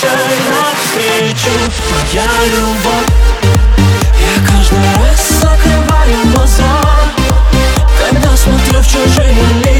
Прощай навстречу, моя любовь. Я каждый раз закрываю глаза. Когда смотрю в чужие лица